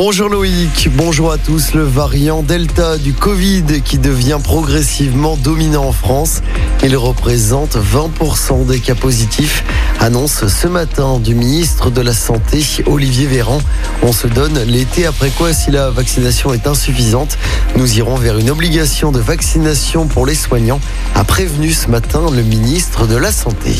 Bonjour Loïc, bonjour à tous. Le variant Delta du Covid qui devient progressivement dominant en France. Il représente 20% des cas positifs, annonce ce matin du ministre de la Santé Olivier Véran. On se donne l'été après quoi si la vaccination est insuffisante, nous irons vers une obligation de vaccination pour les soignants, a prévenu ce matin le ministre de la Santé.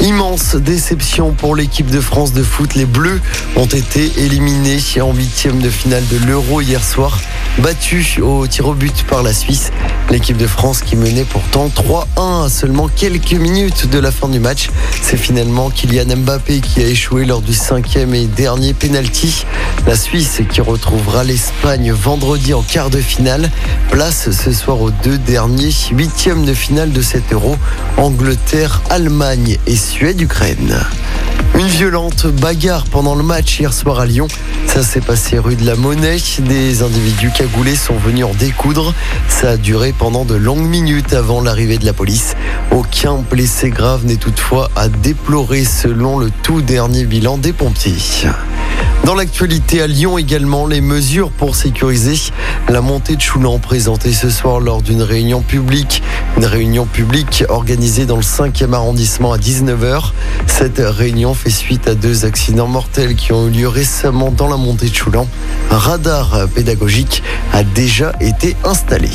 Immense déception pour l'équipe de France de foot. Les Bleus ont été éliminés en huitième de finale de l'Euro hier soir, battus au tir au but par la Suisse. L'équipe de France qui menait pourtant 3-1 à seulement quelques minutes de la fin du match. C'est finalement Kylian Mbappé qui a échoué lors du cinquième et dernier penalty. La Suisse qui retrouvera l'Espagne vendredi en quart de finale. Place ce soir aux deux derniers huitièmes de finale de cet Euro. Angleterre, Allemagne et Suède-Ukraine. Une violente bagarre pendant le match hier soir à Lyon. Ça s'est passé rue de la Monnaie. Des individus cagoulés sont venus en découdre. Ça a duré pendant de longues minutes avant l'arrivée de la police. Aucun blessé grave n'est toutefois à déplorer selon le tout dernier bilan des pompiers. Dans l'actualité à Lyon également, les mesures pour sécuriser la montée de Choulan présentées ce soir lors d'une réunion publique. Une réunion publique organisée dans le 5e arrondissement à 19h. Cette réunion fait suite à deux accidents mortels qui ont eu lieu récemment dans la montée de Choulan. Un radar pédagogique a déjà été installé.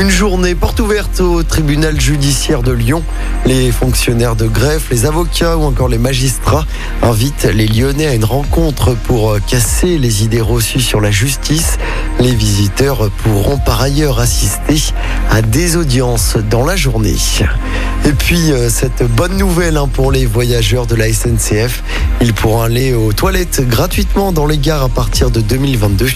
Une journée porte ouverte au tribunal judiciaire de Lyon. Les fonctionnaires de greffe, les avocats ou encore les magistrats invitent les Lyonnais à une rencontre pour casser les idées reçues sur la justice. Les visiteurs pourront par ailleurs assister à des audiences dans la journée. Et puis cette bonne nouvelle hein, pour les voyageurs de la SNCF, ils pourront aller aux toilettes gratuitement dans les gares à partir de 2022.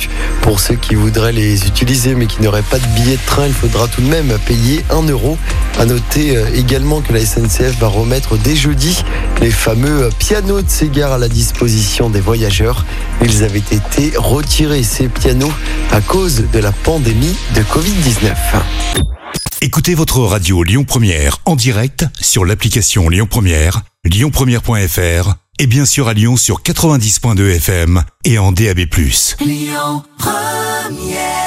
Pour ceux qui voudraient les utiliser mais qui n'auraient pas de billet de train, il faudra tout de même payer 1 euro. À noter également que la SNCF va remettre dès jeudi les fameux pianos de ces gares à la disposition des voyageurs. Ils avaient été retirés, ces pianos, à cause de la pandémie de Covid-19. Écoutez votre radio Lyon Première en direct sur l'application Lyon Première, lyonpremière.fr et bien sûr à Lyon sur 90.2 FM et en DAB+. Lyon Première